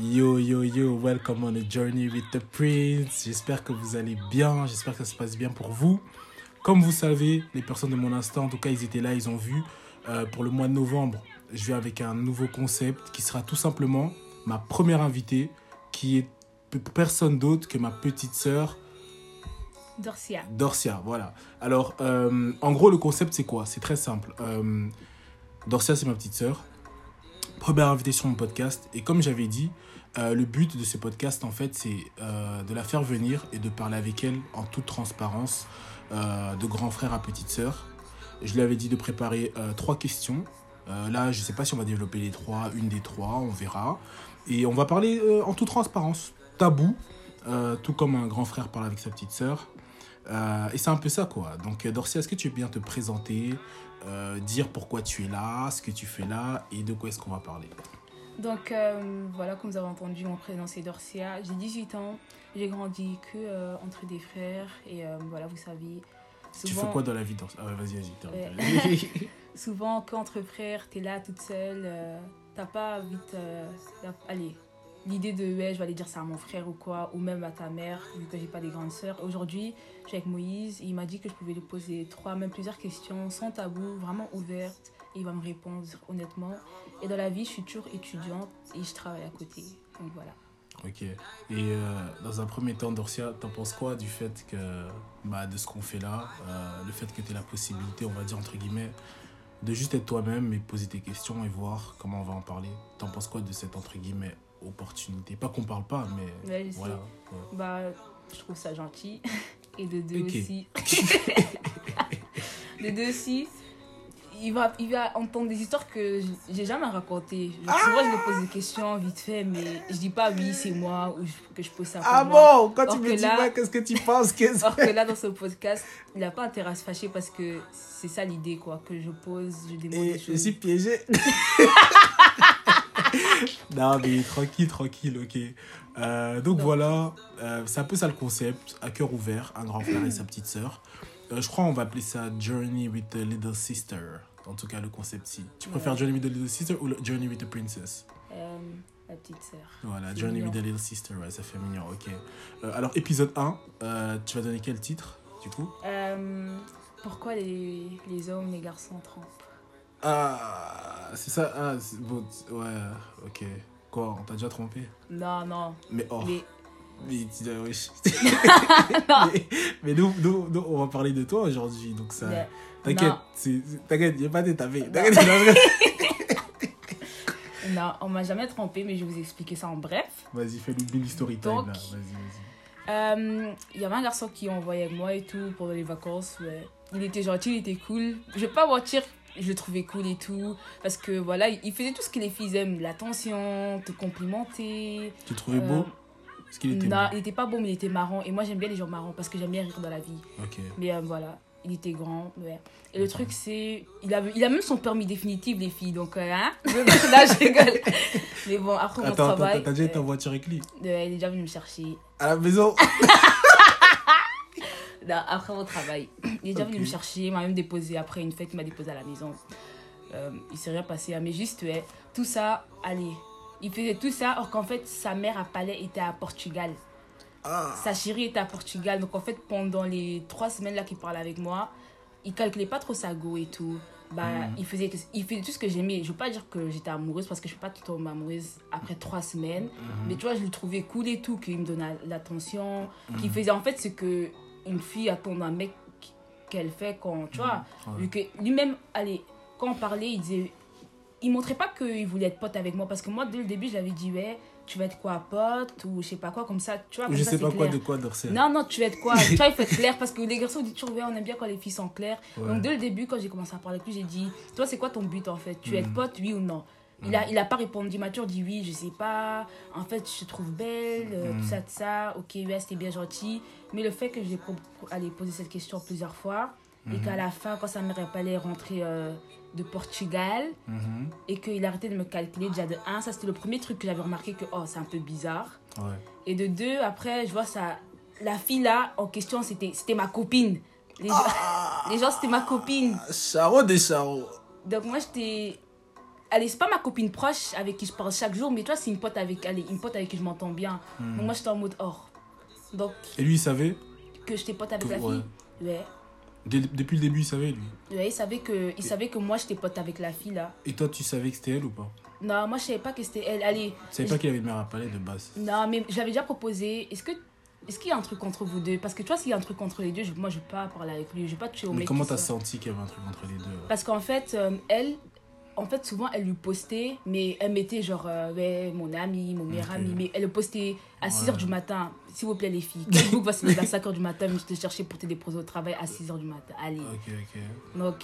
Yo, yo, yo, welcome on a journey with the prince. J'espère que vous allez bien, j'espère que ça se passe bien pour vous. Comme vous savez, les personnes de mon instant, en tout cas, ils étaient là, ils ont vu. Euh, pour le mois de novembre, je vais avec un nouveau concept qui sera tout simplement ma première invitée, qui est personne d'autre que ma petite sœur Dorcia. Dorcia. Voilà. Alors, euh, en gros, le concept, c'est quoi? C'est très simple. Euh, Dorcia, c'est ma petite sœur. Première invitée sur mon podcast. Et comme j'avais dit, euh, le but de ce podcast, en fait, c'est euh, de la faire venir et de parler avec elle en toute transparence, euh, de grand frère à petite sœur. Je lui avais dit de préparer trois questions. Là, je ne sais pas si on va développer les trois, une des trois, on verra. Et on va parler en toute transparence, tabou, tout comme un grand frère parle avec sa petite sœur. Et c'est un peu ça, quoi. Donc, Dorcia, est-ce que tu veux bien te présenter, dire pourquoi tu es là, ce que tu fais là et de quoi est-ce qu'on va parler? Donc euh, voilà, comme vous avez entendu, mon prénom c'est Dorcia. J'ai 18 ans. J'ai grandi que euh, entre des frères. Et euh, voilà, vous savez. Tu fais quoi dans la vie, Dorcia? Ah, ouais, Vas-y, vas-y. Souvent, qu'entre frères, t'es là toute seule. T'as pas vite. la- allez, l'idée de ouais, je vais aller dire ça à mon frère ou quoi, ou même à ta mère, vu que j'ai pas des grandes sœurs. Aujourd'hui, je suis avec Moïse. Il m'a dit que je pouvais lui poser trois, même plusieurs questions, sans tabou, vraiment ouvertes. Et il va me répondre honnêtement. Et dans la vie, je suis toujours étudiante et je travaille à côté. Donc voilà. ok. Et euh, dans un premier temps, Dorcia, t'en penses quoi du fait que, bah, de ce qu'on fait là, euh, le fait que tu aies la possibilité, on va dire, entre guillemets, de juste être toi-même et poser tes questions et voir comment on va en parler? T'en penses quoi de cette, entre guillemets, opportunité? Pas qu'on parle pas, mais Ouais, je sais. voilà. ouais. Bah, je trouve ça gentil. Et de deux Ok. aussi. de deux aussi. Il va, il va entendre des histoires que j'ai jamais racontées. Je- Souvent, je me pose des questions vite fait, mais je dis pas oui, c'est moi, ou je- que je pose ça pour Ah moi. bon? Quand Or tu me dis, là- ouais, qu'est-ce que tu penses? Qu'est-ce Or que là, dans ce podcast, il n'a pas intérêt à se fâcher parce que c'est ça l'idée, quoi. Que je pose, je demande Et des je choses. suis piégé. non, mais tranquille, tranquille, ok. Euh, donc Non. voilà, euh, c'est un peu ça le concept, à cœur ouvert, un grand frère et sa petite sœur. Euh, je crois on va appeler ça Journey with the Little Sister. En tout cas, le concept-ci. Tu préfères Ouais. Journey with the Little Sister ou Journey with the Princess? Euh, la petite sœur. Voilà, Journey mignon. with the Little Sister, ouais, ça fait mignon, ok. Euh, alors, épisode 1, euh, tu vas donner quel titre, du coup? Pourquoi les, les hommes, les garçons trompent Ah, c'est ça, ah, bon, ouais, ok. Quoi, on t'a déjà trompé? Non, non. Mais oh. Mais Mais, mais, mais nous, nous, nous, on va parler de toi aujourd'hui. Donc ça. T'inquiète, t'inquiète, a pas d'étapé. Non. T'inquiète, Non, on m'a jamais trompé, mais je vais vous expliquer ça en bref. Vas-y, fais-nous une story time Donc- là. Vas-y, vas-y. Euh, Il y avait un garçon qui envoyait avec moi et tout pendant les vacances. Ouais. Il était gentil, il était cool. Je vais pas mentir, je le trouvais cool et tout. Parce que voilà, il faisait tout ce que les filles aiment l'attention, te complimenter. Tu le trouvais Euh, beau? Est-ce qu'il était non, beau il était pas beau, mais il était marrant. Et moi, j'aime bien les gens marrants parce que j'aime bien rire dans la vie. Ok. Mais euh, voilà, il était grand. Ouais. Et le truc, c'est. Il a, il a même son permis définitif, les filles. Donc, euh, hein Là, je rigole. Mais bon, après mon Attends, travail. attends, t'as déjà été en voiture lui? Euh, il est déjà venu me chercher. À la maison? Non, après mon travail. Il est déjà venu me chercher, il m'a même déposé après une fête, il m'a déposé à la maison. Euh, il s'est rien passé, hein, mais juste, ouais, tout ça, allez. Il faisait tout ça, alors qu'en fait, sa mère à Palais était à Portugal. Ah, Sa chérie était à Portugal. Donc, en fait, pendant les trois semaines là qu'il parlait avec moi, il calculait pas trop sa go et tout. Bah, Mhm. il, faisait, il faisait tout ce que j'aimais. Je veux pas dire que j'étais amoureuse parce que je suis pas tout le temps amoureuse après trois semaines. Mhm. Mais tu vois, je le trouvais cool et tout, qu'il me donnait l'attention, Mhm. qu'il faisait en fait ce que une fille attend d'un mec qu'elle fait quand, tu vois. Ouais. vu que lui-même, allez, quand on parlait, il disait, il montrait pas qu'il voulait être pote avec moi parce que moi, dès le début, j'avais dit, ouais, tu vas être quoi, pote, ou je sais pas quoi, comme ça, tu vois. Comme je ça, sais pas quoi de quoi Dorcel. Non, non, tu vas être quoi? Tu vois, il faut être clair parce que les garçons, disent toujours, on aime bien quand les filles sont claires. Ouais. Donc, dès le début, quand j'ai commencé à parler avec lui, j'ai dit, toi, c'est quoi ton but en fait? Tu veux être Mhm. pote, oui ou non? Il a, il a pas répondu, il m'a toujours dit oui, je sais pas. En fait, je te trouve belle, euh, tout ça, tout ça. Ok, ouais, c'était bien gentil. Mais le fait que j'ai allé poser cette question plusieurs fois et Mhm. qu'à la fin, quand sa mère est rentrer euh, de Portugal Mhm. et qu'il arrêtait de me calculer déjà de 1, ça c'était le premier truc que j'avais remarqué que oh, c'est un peu bizarre. Ouais. Et de deux, après, je vois ça. La fille là, en question, c'était ma copine. Les gens, Ah. les gens c'était ma copine. Charo des charros. Donc moi, j'étais. allez, c'est pas ma copine proche avec qui je parle chaque jour, mais toi, c'est une pote avec, allez, une pote avec qui je m'entends bien. Hmm. Donc moi, j'étais en mode or. Donc, Et lui, il savait que j'étais pote avec la fille. Ouais. Dès- Depuis le début, il savait, lui. Ouais, il savait que, il savait que moi, j'étais pote avec la fille, là. Et toi, tu savais que c'était elle ou pas? Non, moi, je savais pas que c'était elle. Allez, Tu savais pas qu'il avait une mère à palais de base? Non, mais j'avais déjà proposé. Est-ce que. Est-ce qu'il y a un truc entre vous deux? Parce que toi, s'il y a un truc entre les deux, moi, je vais pas parler avec lui. Je vais pas toucher au Mais mec. comment qui t'as senti qu'il y avait un truc entre les deux Parce qu'en fait, euh, elle, en fait, souvent, elle lui postait, mais elle mettait genre, euh, ouais, mon ami, mon meilleur ami, mais elle le postait à 6h Ouais. du matin. S'il vous plaît, les filles, quelqu'un va se lever à 5h du matin, mais je te chercher pour te déposer au travail à 6h du matin. Allez. Ok, ok. Donc,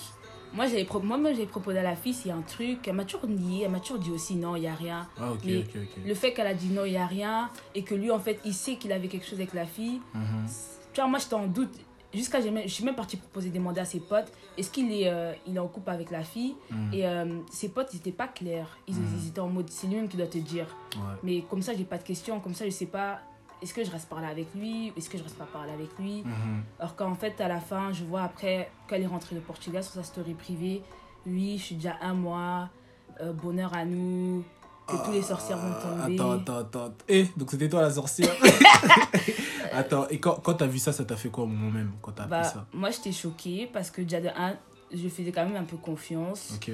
moi, j'avais pro- moi, moi, j'ai proposé à la fille s'il y a un truc. Elle m'a toujours nié, elle m'a toujours dit aussi non, il n'y a rien. Ah, Mais. Le fait qu'elle a dit non, il n'y a rien, et que lui, en fait, il sait qu'il avait quelque chose avec la fille, Mhm. tu vois, moi, j'étais en doute. Jusqu'à, je suis même partie proposer demander à ses potes, est-ce qu'il est, euh, il est en couple avec la fille Mhm. Et euh, ses potes, ils n'étaient pas clairs. Ils, Mhm. ils étaient en mode, c'est lui-même qui doit te dire. Ouais. Mais comme ça, j'ai pas de questions. Comme ça, je sais pas, est-ce que je reste parler avec lui Est-ce que je reste pas parler avec lui Mhm. Alors qu'en fait, à la fin, je vois après, quand elle est rentrée de Portugal sur sa story privée, oui, je suis déjà un mois, euh, bonheur à nous, que tous les sorcières vont tomber. Attends, attends, attends. Eh, donc c'était toi la sorcière Attends, et quand, quand t'as vu ça, ça t'a fait quoi au moment même Quand t'as Bah, ça? moi, j'étais choquée parce que déjà de 1, je faisais quand même un peu confiance. Ok.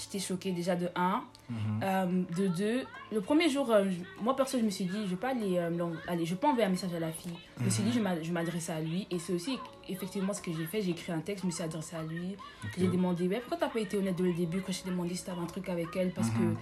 J'étais choquée déjà de 1. Mhm. Euh, de 2, le premier jour, euh, je- moi perso, je me suis dit, je vais pas aller, euh, je vais pas envoyer un message à la fille. Je me suis dit, je m'a- je m'adressais à lui. Et c'est aussi effectivement ce que j'ai fait. J'ai écrit un texte, je me suis adressé à lui. J'ai demandé, ouais, pourquoi t'as pas été honnête dès le début quand j'ai demandé si t'avais un truc avec elle? Parce Mhm. que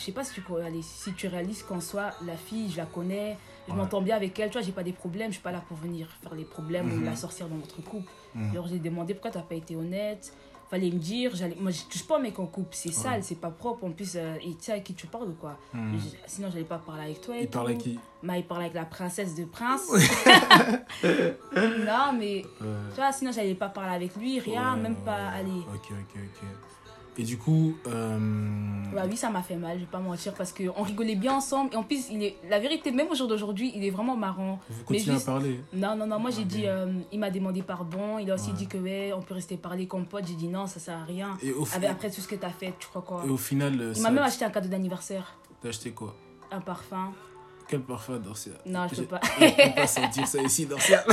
je sais pas si tu, si tu réalises qu'en soi, la fille, je la connais, je Ouais. m'entends bien avec elle, tu vois, j'ai pas des problèmes, je suis pas là pour venir faire les problèmes ou Mhm. la sorcière dans notre couple. Mhm. Alors j'ai demandé pourquoi t'as pas été honnête. Fallait me dire, j'allais, moi je touche pas un mec en couple, c'est sale, c'est pas propre. En plus, euh, et tu sais avec qui tu parles ou quoi? Mhm. Je- Sinon, j'allais pas parler avec toi. et Il parlait à qui? Bah, il parlait avec la princesse de prince. non, mais Ouais. tu vois, sinon, j'allais pas parler avec lui, rien, Ouais, même ouais, pas ouais. aller. Ok, ok, ok. Et du coup, euh, Bah oui, ça m'a fait mal, je vais pas mentir, parce qu'on rigolait bien ensemble. Et en plus, il est, la vérité, même au jour d'aujourd'hui, il est vraiment marrant. vous continuez juste- à parler Non, non, non, moi j'ai Ok. dit, euh, il m'a demandé pardon. Il a aussi Ouais. dit que ouais, on peut rester parler comme pote. J'ai dit non, ça sert à rien. Et au, Avec- après tout ce que t'as fait, tu crois quoi? et au final, Il m'a même acheté un cadeau d'anniversaire, t'as acheté quoi? Un parfum. Quel parfum, Dorcia Non, je peux J'ai- pas. Je peux pas sentir ça ici, Dorcia.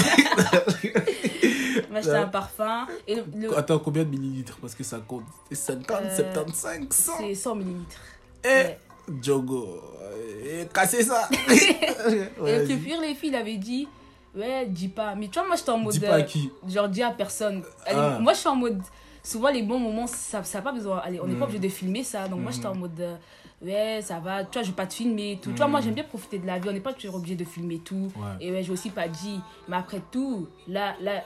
Ouais. un parfum. Et le, Attends, combien de millilitres? Parce que ça compte. C'est 50, Euh, 75, 100. c'est 100 millilitres. Eh, Ouais. Jogo, eh, cassez ça. Et le pire, les filles, il avait dit, ouais, dis pas. Mais tu vois, moi j'étais en mode. Dis pas à euh, qui Genre, dis à personne. Allez, Ah. Moi, je suis en mode. Souvent, les bons moments, ça n'a pas besoin. Allez, on n'est Mm. pas obligé de filmer ça. Donc, moi, j'étais en Mhm. mode. Ouais, ça va. Tu vois, je vais pas te filmer et tout. Tu vois, moi, j'aime bien profiter de la vie. On n'est pas toujours obligé de filmer tout. Ouais. Et ouais, j'ai aussi pas dit. Mais après tout, là, là,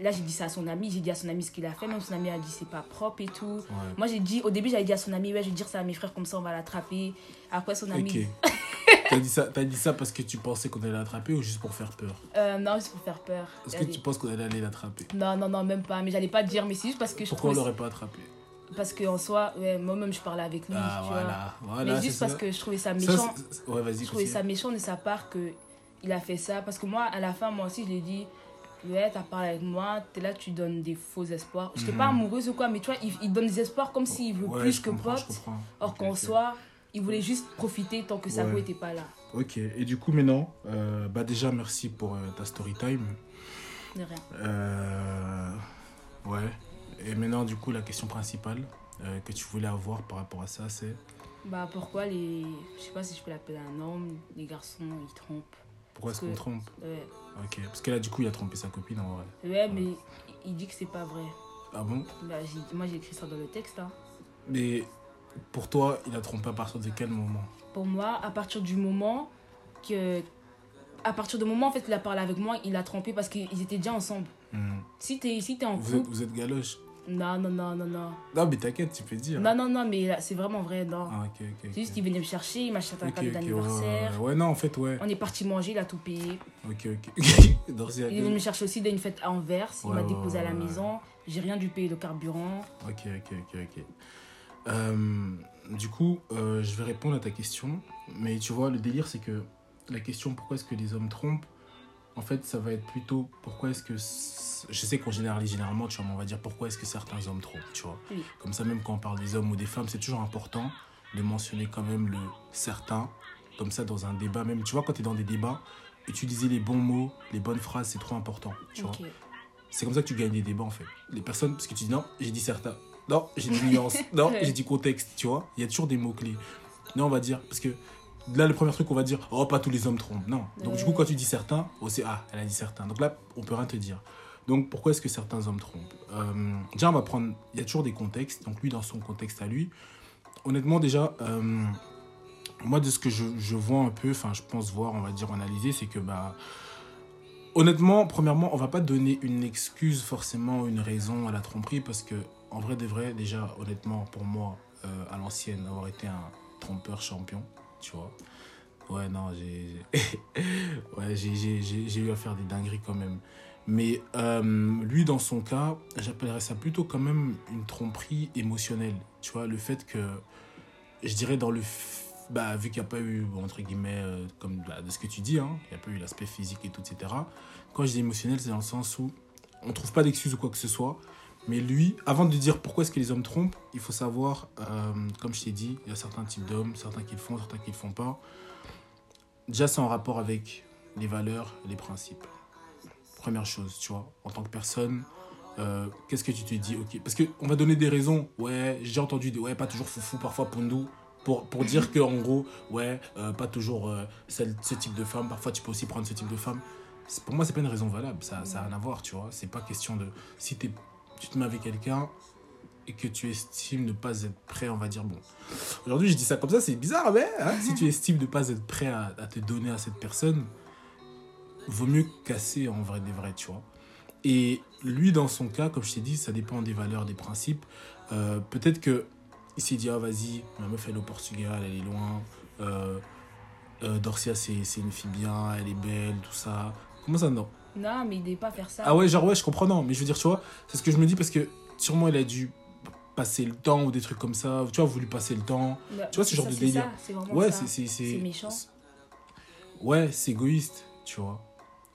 là j'ai dit ça à son ami. J'ai dit à son ami ce qu'il a fait. Même son ami a dit c'est pas propre et tout. Ouais. Moi, j'ai dit. Au début, j'avais dit à son ami, ouais, je vais dire ça à mes frères, comme ça, on va l'attraper. Après, son ami. Ok. T'as dit, ça, dit ça parce que tu pensais qu'on allait l'attraper ou juste pour faire peur? Euh, non, juste pour faire peur. Est-ce que tu penses qu'on allait aller l'attraper Non, non, non, même pas. Mais j'allais pas dire, mais c'est juste parce que je Pourquoi on l'aurait pas attrapé? Parce qu'en soi, ouais, moi-même, je parlais avec lui. Ah tu vois. voilà, voilà. mais juste parce ça. que je trouvais ça méchant. ouais, je trouvais ça méchant de sa part que il a fait ça. Parce que moi, à la fin, moi aussi, je lui ai dit Ouais, t'as parlé avec moi, t'es là, tu donnes des faux espoirs. Je n'étais Mhm. pas amoureuse ou quoi, mais tu vois, il, il donne des espoirs comme s'il veut Ouais, plus que pote. Or qu'en soi, il voulait juste profiter tant que Sabo Ouais. était pas là. Ok, et du coup, maintenant, euh, bah déjà, merci pour euh, ta story time. De rien. Euh, ouais. Et maintenant, du coup, la question principale euh, que tu voulais avoir par rapport à ça, c'est Bah, pourquoi les. Je sais pas si je peux l'appeler un homme, les garçons, ils trompent. pourquoi est-ce qu'on trompe Ouais, Ok, parce que là, du coup, il a trompé sa copine en vrai. ouais mais il dit que c'est pas vrai. Ah bon? Bah, moi, j'ai écrit ça dans le texte. Hein. Mais pour toi, il a trompé à partir de quel moment? Pour moi, à partir du moment que. À partir du moment en fait, qu'il a parlé avec moi, il a trompé parce qu'ils étaient déjà ensemble. Hmm. Si t'es si t'es en vous, êtes, vous êtes galoche Non, non, non, non, non. Non, mais t'inquiète, tu peux dire. Non, non, non, mais c'est vraiment vrai, non. Ah, ok, ok. C'est juste qu'il venait me chercher, il m'a acheté un cadeau d'anniversaire. ouais, non, en fait, ouais. On est parti manger, il a tout payé. Ok, ok. Il est venu me chercher aussi d'une fête à Anvers, il m'a déposé à la maison. J'ai rien dû payer de carburant. Ok, ok, ok, ok. Euh, du coup, euh, je vais répondre à ta question. Mais tu vois, le délire, c'est que la question pourquoi est-ce que les hommes trompent, en fait, ça va être plutôt pourquoi est-ce que. Je sais qu'on généralise généralement, tu vois, mais on va dire pourquoi est-ce que certains hommes trompent, tu vois. Oui. Comme ça, même quand on parle des hommes ou des femmes, c'est toujours important de mentionner quand même le certain. Comme ça, dans un débat, même, tu vois, quand tu es dans des débats, utiliser les bons mots, les bonnes phrases, c'est trop important, tu vois. C'est comme ça que tu gagnes des débats en fait. Les personnes, parce que tu dis non, j'ai dit certains, non, j'ai dit nuance, non, j'ai dit contexte, tu vois. Il y a toujours des mots-clés. Non, on va dire, parce que là, le premier truc, on va dire, oh, pas tous les hommes trompent. Non. Donc, du coup, quand tu dis certains, oh, c'est, ah, elle a dit certains. Donc là, on peut rien te dire. Donc, pourquoi est-ce que certains hommes trompent? Euh, Déjà, on va prendre, il y a toujours des contextes. Donc, lui, dans son contexte à lui, honnêtement, déjà, euh, moi, de ce que je, je vois un peu, enfin, je pense voir, on va dire, analyser, c'est que, bah, Honnêtement, premièrement, on va pas donner une excuse forcément, une raison à la tromperie parce que, en vrai de vrai, déjà, honnêtement, pour moi, euh, à l'ancienne, avoir été un trompeur champion, tu vois. Ouais, non, j'ai ouais, eu à faire des dingueries quand même. Mais euh, lui, dans son cas, j'appellerais ça plutôt quand même une tromperie émotionnelle. Tu vois, le fait que, je dirais, dans le. Bah, vu qu'il n'y a pas eu, entre guillemets, euh, comme bah, de ce que tu dis, hein, il n'y a pas eu l'aspect physique et tout, etc. Quand je dis émotionnel, c'est dans le sens où on trouve pas d'excuses ou quoi que ce soit. Mais lui, avant de dire pourquoi est-ce que les hommes trompent, il faut savoir, euh, comme je t'ai dit, il y a certains types d'hommes, certains qui le font, certains qui le font pas. Déjà, c'est en rapport avec les valeurs les principes. Première chose, tu vois, en tant que personne, euh, qu'est-ce que tu te dis Ok, parce qu'on va donner des raisons. Ouais, j'ai entendu des ouais, pas toujours foufou, parfois pondou. Pour, pour dire que en gros, ouais, euh, pas toujours celle- ce type de femme. Parfois, tu peux aussi prendre ce type de femme. Pour moi, c'est pas une raison valable. Ça n'a rien à voir, tu vois. C'est pas question de. Si t'es- tu te mets avec quelqu'un et que tu estimes ne pas être prêt, on va dire, bon. Aujourd'hui, je dis ça comme ça, c'est bizarre, mais hein, si tu estimes ne pas être prêt à, te donner à cette personne, vaut mieux casser en vrai des vrais, tu vois. Et lui, dans son cas, comme je t'ai dit, ça dépend des valeurs, des principes. Euh, Peut-être que il s'est dit, ah vas-y, ma meuf elle est au Portugal, elle est loin. Euh, euh, Dorcia, c'est une fille bien, elle est belle, tout ça. Comment ça, non? Non, mais il devait pas faire ça. Ah ouais, genre ouais, je comprends, non. Mais je veux dire, tu vois, c'est ce que je me dis parce que sûrement il a dû passer le temps ou des trucs comme ça. Tu vois, voulu passer le temps. Là, tu vois, ce c'est genre ça, de c'est délire. ça, C'est Ouais, c'est. c'est- C'est méchant. Ouais, c'est égoïste, tu vois.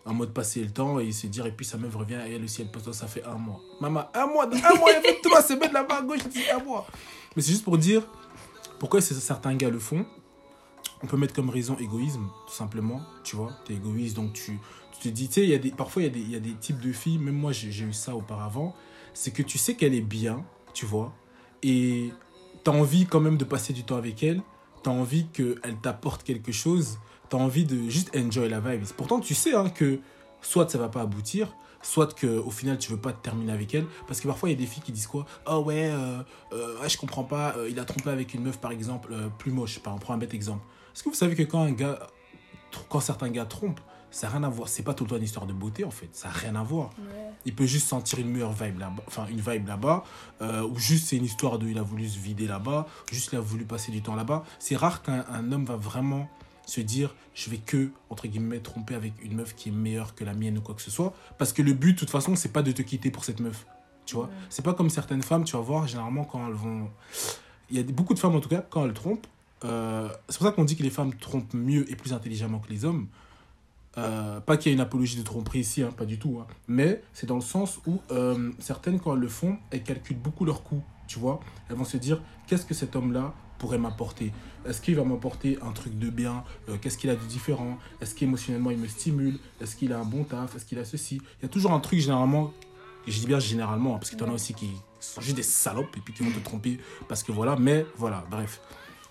En mode passer le temps et se dire, et puis sa meuf revient et elle aussi, elle passe, ça fait un mois. Maman, un mois, un mois, il y avait trois semaines là-bas à gauche, dis un mois. Mais c'est juste pour dire pourquoi c'est- certains gars le font. On peut mettre comme raison égoïsme, tout simplement, tu vois. T'es égoïste, donc tu te dis, tu sais, y a des, parfois il y, y a des types de filles, même moi j'ai eu ça auparavant, c'est que tu sais qu'elle est bien, tu vois, et t'as envie quand même de passer du temps avec elle, t'as envie qu'elle t'apporte quelque chose, t'as envie de juste enjoy la vibe. Pourtant, tu sais hein, que soit ça va pas aboutir, soit que au final tu veux pas te terminer avec elle, parce que parfois il y a des filles qui disent quoi Oh ouais, euh, euh, je comprends pas, euh, il a trompé avec une meuf par exemple, euh, plus moche, par, on prend un bête exemple. Est-ce que vous savez que quand un gars, quand certains gars trompent, ça n'a rien à voir, c'est pas tout le temps une histoire de beauté en fait, ça n'a rien à voir Ouais. il peut juste sentir une meilleure vibe là-bas, enfin une vibe là-bas, euh, ou juste c'est une histoire de il a voulu se vider là-bas, juste il a voulu passer du temps là-bas. C'est rare qu'un un homme va vraiment se dire je vais que entre guillemets tromper avec une meuf qui est meilleure que la mienne ou quoi que ce soit, parce que le but de toute façon c'est pas de te quitter pour cette meuf, tu vois? Ouais. C'est pas comme certaines femmes, tu vas voir généralement quand elles vont, il y a beaucoup de femmes en tout cas quand elles trompent. euh, c'est pour ça qu'on dit que les femmes trompent mieux et plus intelligemment que les hommes. Euh, pas qu'il y ait une apologie de tromperie ici, hein, pas du tout. hein. Mais c'est dans le sens où euh, certaines, quand elles le font, elles calculent beaucoup leurs coûts. Tu vois Elles vont se dire qu'est-ce que cet homme-là pourrait m'apporter? Est-ce qu'il va m'apporter un truc de bien? Euh, Qu'est-ce qu'il a de différent? Est-ce qu'émotionnellement il me stimule? Est-ce qu'il a un bon taf? Est-ce qu'il a ceci? Il y a toujours un truc généralement, et je dis bien généralement, hein, parce que tu en as aussi qui sont juste des salopes et puis qui vont te tromper parce que voilà, mais voilà, bref.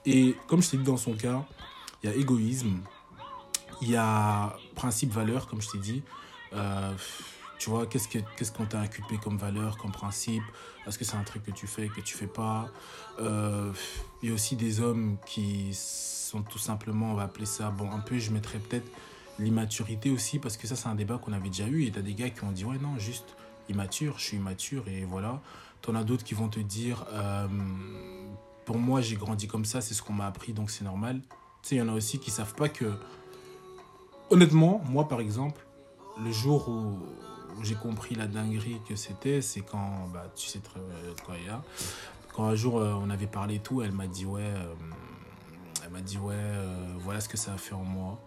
Et comme je t'ai dit dans son cas, il y a égoïsme, il y a principe valeur comme je t'ai dit. Euh, tu vois qu'est-ce que qu'est-ce qu'on t'a inculpé comme valeur comme principe? Est-ce que c'est un truc que tu fais que tu fais pas? Euh, il y a aussi des hommes qui sont tout simplement on va appeler ça bon un peu je mettrais peut-être l'immaturité aussi parce que ça c'est un débat qu'on avait déjà eu et t'as des gars qui ont dit ouais non juste immature je suis immature et voilà. T'en as d'autres qui vont te dire euh, pour moi j'ai grandi comme ça c'est ce qu'on m'a appris donc c'est normal. Tu sais il y en a aussi qui savent pas que honnêtement, moi par exemple, le jour où, j'ai compris la dinguerie que c'était, c'est quand, bah, tu sais très quoi a, quand un jour euh, on avait parlé et tout, elle m'a dit ouais, euh, elle m'a dit ouais, euh, voilà ce que ça a fait en moi.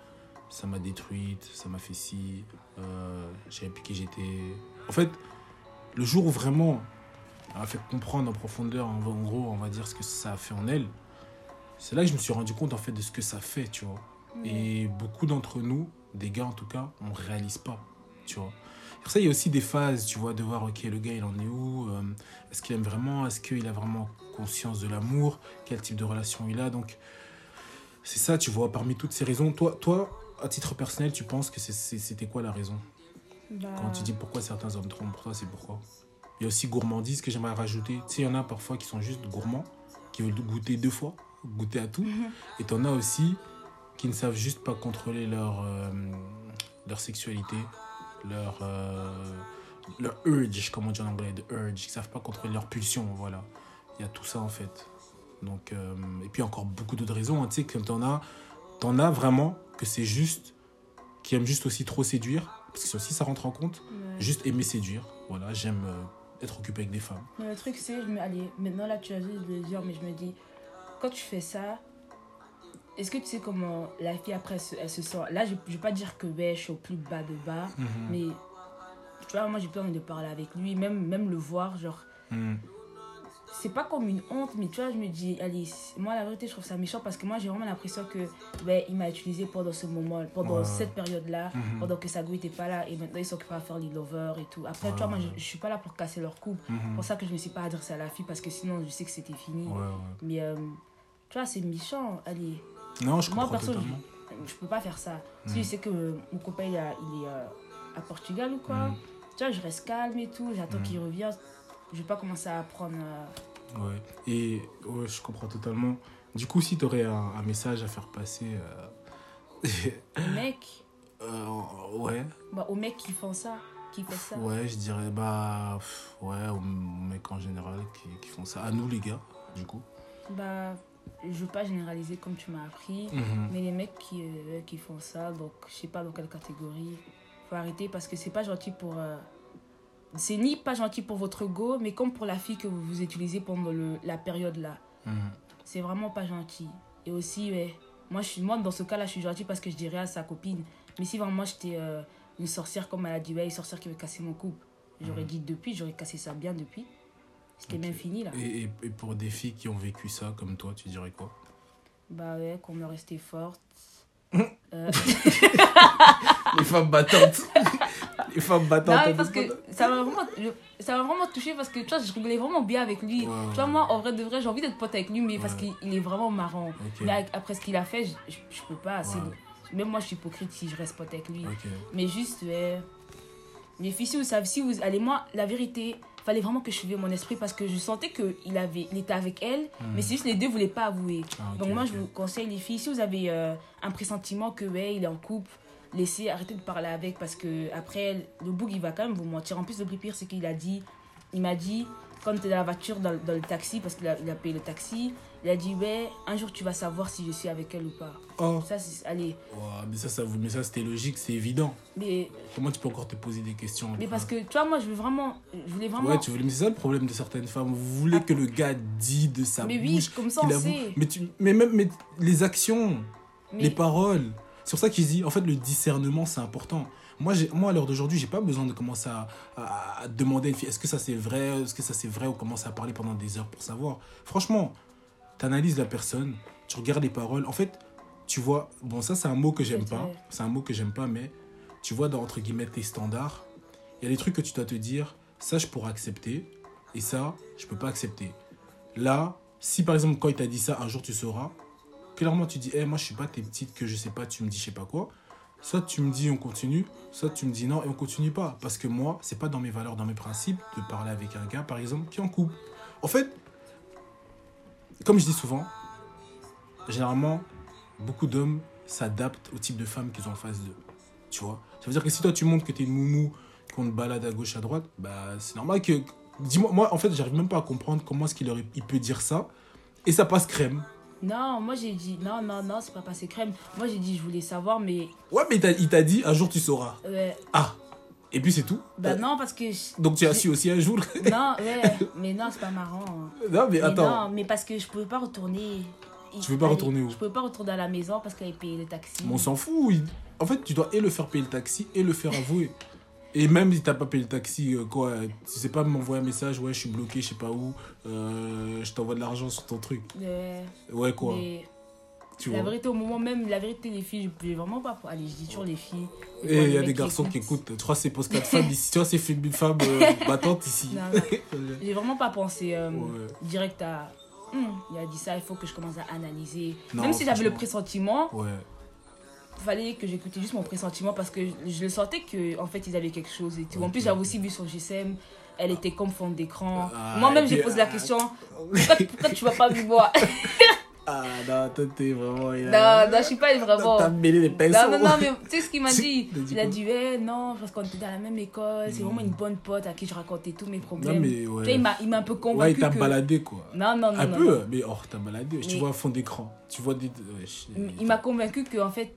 ça m'a détruite, ça m'a fait ci, euh, j'avais plus qui j'étais. En fait, le jour où vraiment elle m'a fait comprendre en profondeur, en gros, on va dire ce que ça a fait en elle, c'est là que je me suis rendu compte en fait de ce que ça fait, tu vois. Et beaucoup d'entre nous, des gars en tout cas, on réalise pas, tu vois. Pour ça, il y a aussi des phases, tu vois, de voir, ok, le gars, il en est où euh, Est-ce qu'il aime vraiment Est-ce qu'il a vraiment conscience de l'amour Quel type de relation il a Donc, c'est ça, tu vois, parmi toutes ces raisons. Toi, toi à titre personnel, tu penses que c'était quoi la raison? Bah, Quand tu dis pourquoi certains hommes trompent, pour toi, c'est pourquoi? Il y a aussi gourmandise que j'aimerais rajouter. Tu sais, il y en a parfois qui sont juste gourmands, qui veulent goûter deux fois, goûter à tout. Et t'en as aussi qui ne savent juste pas contrôler leur, euh, leur sexualité, leur, euh, leur urge, comme on dit en anglais, de urge. Ils savent pas contrôler leur pulsion, voilà. Il y a tout ça en fait. Donc, euh, et puis encore beaucoup d'autres raisons. hein. Tu sais, comme t'en as, t'en as vraiment que c'est juste, qui aiment juste aussi trop séduire, parce que ça aussi ça rentre en compte. ouais. Juste aimer séduire. Voilà, j'aime être occupé avec des femmes. Mais le truc, c'est, je me, allez, maintenant là, tu as juste de le dire, mais je me dis, quand tu fais ça, est-ce que tu sais comment la fille après, elle se, sent Là, je, je vais pas dire que ouais, je suis au plus bas de bas, mais tu vois, moi j'ai envie de parler avec lui, même, même le voir, genre, Mhm. c'est pas comme une honte, mais tu vois, je me dis, allez, moi la vérité, je trouve ça méchant parce que moi j'ai vraiment l'impression que ouais, il m'a utilisé pendant ce moment, pendant cette période-là, Mhm. pendant que Sago était pas là, et maintenant ils s'occupent à faire les lovers et tout. Après, tu vois, moi je, je suis pas là pour casser leur couple. Mhm. C'est pour ça que je me suis pas adressée à la fille parce que sinon je sais que c'était fini. Ouais, ouais. Mais euh, tu vois, c'est méchant. Allez, Non, je moi comprends perso, totalement. je, je peux pas faire ça. Si je sais que mon copain il, a- il est euh, à Portugal ou quoi, Mm. tu vois, je reste calme et tout, j'attends Mm. qu'il revienne. Je vais pas commencer à apprendre. euh, Ouais. Et ouais, je comprends totalement. Du coup, si tu aurais un, un message à faire passer, euh, mecs, euh, ouais, bah, aux mecs qui font ça, qui ça. ouais, je dirais bah ouais aux mecs en général qui, qui font ça. À nous les gars, du coup. Bah, je veux pas généraliser comme tu m'as appris. Mhm. Mais les mecs qui, euh, qui font ça, donc je sais pas dans quelle catégorie, faut arrêter parce que c'est pas gentil pour. euh, c'est ni pas gentil pour votre go, mais comme pour la fille que vous, vous utilisez pendant le, la période là. Mhm. C'est vraiment pas gentil. Et aussi, ouais, moi, je suis, moi, dans ce cas-là, je suis gentil parce que je dirais à sa copine. Mais si vraiment j'étais euh, une sorcière, comme elle a dit, ouais, une sorcière qui veut casser mon couple, j'aurais Mhm. dit depuis, j'aurais cassé ça bien depuis. C'était Ok. même fini là. Et, et, et pour des filles qui ont vécu ça comme toi, tu dirais quoi? Bah ouais, qu'on me restait forte. Euh, Les femmes battantes. les femmes battantes. Non, mais parce que ça m'a vraiment, ça m'a vraiment touché parce que tu vois, je rigolais vraiment bien avec lui. Tu vois, moi, en vrai de vrai, j'ai envie d'être pote avec lui, mais parce qu'il il est vraiment marrant. Mais après ce qu'il a fait, je, je, peux pas. Ouais. Même moi, je suis hypocrite si je reste pote avec lui. Mais juste, ouais. Les filles, si vous savez, si vous. Allez, moi, la vérité, fallait vraiment que je suivais mon esprit parce que je sentais qu'il avait, il était avec elle, Mhm. mais c'est juste les deux voulaient pas avouer. Ah, Donc moi, je vous conseille, les filles, si vous avez euh, un pressentiment que ouais, il est en couple, laissez, arrêtez de parler avec parce que après, le bouc, il va quand même vous mentir. En plus, le plus pire, c'est qu'il a dit, il m'a dit, quand tu es dans la voiture, dans, dans le taxi, parce qu'il a, il a payé le taxi, il a dit, ouais, un jour, tu vas savoir si je suis avec elle ou pas. Oh. Ça, c'est, allez, mais ça, ça, mais ça c'était logique, c'est évident. mais, Comment tu peux encore te poser des questions mais parce que, tu vois, moi, je veux vraiment, je voulais vraiment... Ouais, tu voulais, mais c'est ça le problème de certaines femmes. Vous voulez que le gars dit de sa mais oui, bouche. comme ça, on avoue. sait. Mais, tu, mais même mais les actions, Mais, les paroles. C'est pour ça qu'il dit, en fait, le discernement, c'est important. Moi, moi, à l'heure d'aujourd'hui, j'ai pas besoin de commencer à, à- à demander à une fille est-ce que ça c'est vrai, est-ce que ça c'est vrai, ou commencer à parler pendant des heures pour savoir. Franchement, tu analyses la personne, tu regardes les paroles. En fait, tu vois, bon, ça c'est un mot que j'aime pas. C'est un mot que j'aime pas, mais tu vois, dans entre guillemets tes standards, il y a des trucs que tu dois te dire ça, je pourrais accepter, et ça, je peux pas accepter. Là, si par exemple, quand il t'a dit ça, un jour tu sauras, clairement tu dis, Eh, moi je suis pas tes petites que je sais pas, tu me dis je sais pas quoi. Soit tu me dis on continue, soit tu me dis non et on continue pas. Parce que moi, c'est pas dans mes valeurs, dans mes principes de parler avec un gars, par exemple, qui en couple. En fait, comme je dis souvent, généralement, beaucoup d'hommes s'adaptent au type de femme qu'ils ont en face d'eux. Tu vois? Ça veut dire que si toi tu montres que t'es une moumou, qu'on te balade à gauche, à droite, bah c'est normal que. Dis-moi, moi en fait, j'arrive même pas à comprendre comment est-ce qu'il il peut dire ça et ça passe crème. Non, moi, j'ai dit, non, non, non, c'est pas passé crème. Moi, j'ai dit, je voulais savoir, mais... Ouais, mais il t'a- dit un jour tu sauras. ouais, Ah Et puis c'est tout bah non, parce que... je- Donc tu as su aussi un jour Non, ouais, mais non, c'est pas marrant. hein. Non, mais Mais attends. non, mais parce que je pouvais pas retourner. Tu veux pas retourner où? Je pouvais pas retourner à la maison parce qu'elle avait payé le taxi. Mais on s'en fout. il- En fait, tu dois et le faire payer le taxi et le faire avouer. Et même si t'as pas payé le taxi, euh, quoi, tu sais pas m'envoyer un message, ouais, je suis bloqué, je sais pas où, euh, je t'envoie de l'argent sur ton truc. Ouais. Ouais, quoi, Mais tu la vois. vérité, au moment même, la vérité, les filles, je vais vraiment pas. Allez, je dis toujours les filles. Et il y a des garçons qui écoutent. Tu que c'est post 4 femmes ici Tu vois, c'est fait une femme euh, battante ici. J'ai vraiment pas pensé euh, Ouais. direct à. Hum, il a dit ça, il faut que je commence à analyser. Non, Même si j'avais le pressentiment, Ouais. Fallait que j'écoutais juste mon pressentiment parce que je le sentais que en fait ils avaient quelque chose et tout. En plus, j'avais aussi vu son GSM, elle était comme fond d'écran. Ah, Moi-même, j'ai posé la ah, question pourquoi, pourquoi tu vas pas vu moi Ah non, toi t'es vraiment. il Non, a- non, je suis pas vraiment. T'as mêlé les pinceaux. Non, non, non, mais tu sais ce qu'il m'a dit? Il a dit ouais, non, parce qu'on était dans la même école, c'est Non. vraiment une bonne pote à qui je racontais tous mes Non, problèmes. mais Tu vois, ouais. il m'a il m'a un peu Ouais, convaincu il t'a que... baladé quoi. Non, non, non. Un non, peu, non. mais oh, t'as baladé. Tu Mais- vois un fond d'écran. Tu vois des. ouais, je- Il il m'a convaincu que en fait,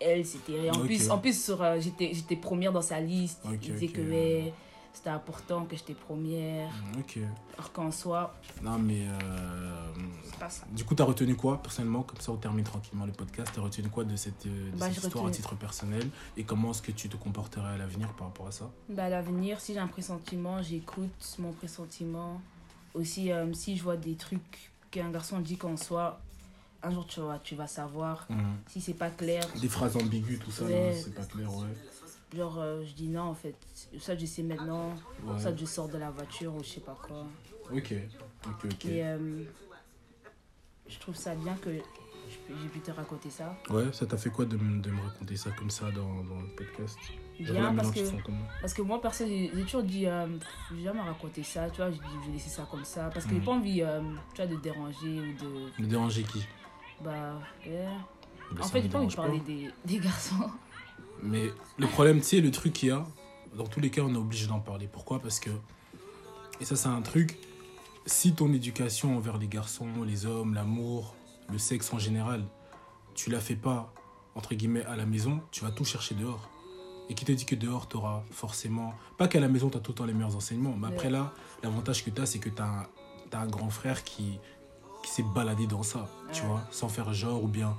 elle, c'était... En plus, en plus sur, euh, j'étais j'étais première dans sa liste. Ok, il disait que ouais, c'était important que j'étais première. Ok. Alors qu'en soi, Non, mais. euh, c'est pas ça. Du coup, t'as retenu quoi personnellement? Comme ça, on termine tranquillement le podcast. T'as retenu quoi de cette, euh, de Bah, cette histoire à titre personnel? Et comment est-ce que tu te comporterais à l'avenir par rapport à ça? Bah, à l'avenir, si j'ai un pressentiment, j'écoute mon pressentiment. Aussi, euh, si je vois des trucs qu'un garçon dit qu'en soi, un jour tu vas, tu vas savoir. Si c'est pas clair, Des phrases ambiguës, tout ça, Ouais. c'est pas clair, ouais. genre euh, je dis non en fait. Ça je sais maintenant, Ouais. ça je sors de la voiture ou je sais pas quoi. Ok, ok, ok. Et euh, je trouve ça bien que j'ai pu te raconter ça. Ouais, ça t'a fait quoi de, me- de me raconter ça comme ça dans, dans le podcast? Bien parce que, parce que moi perso j'ai j'ai toujours dit, euh, je vais jamais raconter ça, tu vois, je vais laisser ça comme ça. Parce que j'ai Mhm. pas envie euh, tu vois, de déranger ou de. Me déranger qui? Bah. Bah, En fait, j'ai pas envie de dérange parler des, des garçons. Mais le problème, tu sais, le truc qu'il y a, dans tous les cas, on est obligé d'en parler. Pourquoi? Parce que, et ça, c'est un truc, si ton éducation envers les garçons, les hommes, l'amour, le sexe en général, tu la fais pas, entre guillemets, à la maison, tu vas tout chercher dehors. Et qui te dit que dehors, tu auras forcément. Pas qu'à la maison, tu as tout le temps les meilleurs enseignements. Mais après, là, l'avantage que tu as, c'est que tu as, un grand frère qui, qui s'est baladé dans ça, tu vois, sans faire genre ou bien.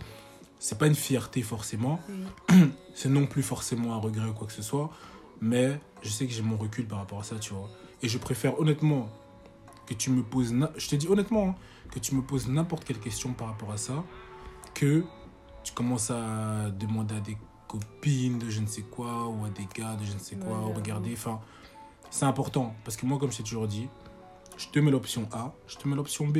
C'est pas une fierté forcément, Oui. c'est non plus forcément un regret ou quoi que ce soit, mais je sais que j'ai mon recul par rapport à ça, tu vois. Et je préfère honnêtement que tu me poses, je te dis honnêtement, hein, que tu me poses n'importe quelle question par rapport à ça, que tu commences à demander à des copines de je ne sais quoi, ou à des gars de je ne sais quoi, Ouais, ou regarder, enfin, c'est important, parce que moi, comme je t'ai toujours dit, je te mets l'option A, je te mets l'option B.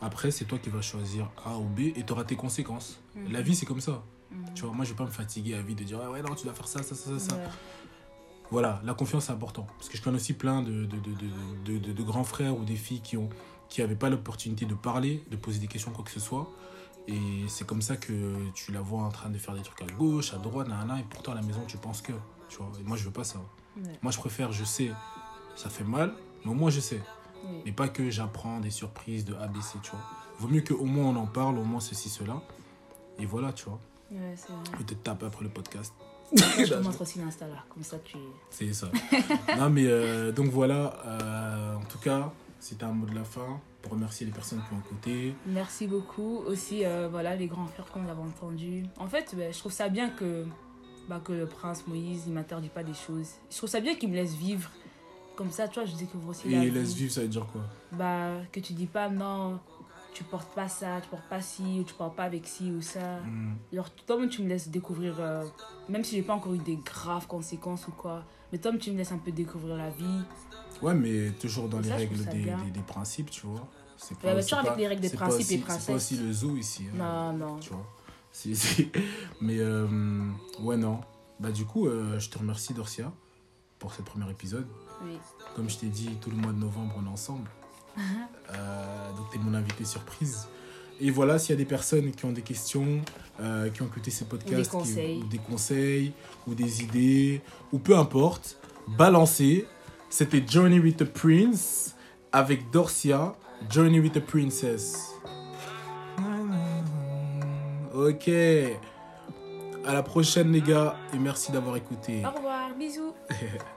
Après, c'est toi qui vas choisir A ou B et tu auras tes conséquences. Mhm. La vie, c'est comme ça. Mhm. Tu vois, moi, je vais pas me fatiguer à vie de dire, ah ouais, non, tu dois faire ça, ça, ça, ça. Ouais. Voilà, la confiance, c'est important. Parce que je connais aussi plein de, de, de, de, de- grands frères ou des filles qui ont qui n'avaient pas l'opportunité de parler, de poser des questions, quoi que ce soit. Et c'est comme ça que tu la vois en train de faire des trucs à gauche, à droite, nanana, et pourtant à la maison, tu penses que. Tu vois, et moi, je veux pas ça. Ouais. Moi, je préfère, je sais, ça fait mal, mais au moins, je sais. Oui. Mais pas que j'apprends des surprises de ABC, tu vois. Vaut mieux qu'au moins on en parle, au moins ceci, cela. Et voilà, tu vois. Ouais, c'est vrai. Peut-être taper après le podcast. je te montre aussi l'Insta là, comme ça tu. C'est ça. non, mais euh, donc voilà. euh, en tout cas, c'était un mot de la fin pour remercier les personnes qui ont écouté. Merci beaucoup. Aussi, euh, voilà, les grands frères qu'on avait entendus. En fait, ouais, je trouve ça bien que, bah, que le prince Moïse, il m'interdit pas des choses. Je trouve ça bien qu'il me laisse vivre. Comme ça, tu vois, je découvre aussi la Et laisse vivre, ça veut dire quoi Bah, que tu dis pas, non, tu portes pas ça, tu portes pas ci, ou tu parles pas avec ci ou ça. Hmm. Alors, toi-même, tu me laisses découvrir, euh, même si j'ai pas encore eu des graves conséquences ou quoi, mais toi, tu me laisses un peu découvrir la vie. Ouais, mais toujours dans les Ça, règles des, des, des principes, tu vois. C'est Ouais, bah, toujours avec les règles des pas principes aussi- et C'est pas aussi le zoo ici. hein, Non, non. Tu vois. Mais euh, ouais, non. Bah, du coup, euh, je te remercie, Dorcia, pour ce premier épisode. Oui. Comme je t'ai dit, tout le mois de novembre, on est ensemble. Euh, donc, tu es mon invité surprise. Et voilà, s'il y a des personnes qui ont des questions, euh, qui ont écouté ces podcasts, qui- ou des conseils, ou des idées, ou peu importe, balancez. C'était Journey with the Prince avec Dorcia, Journey with the Princess. Ok. À la prochaine, les gars, et merci d'avoir écouté. Au revoir, bisous.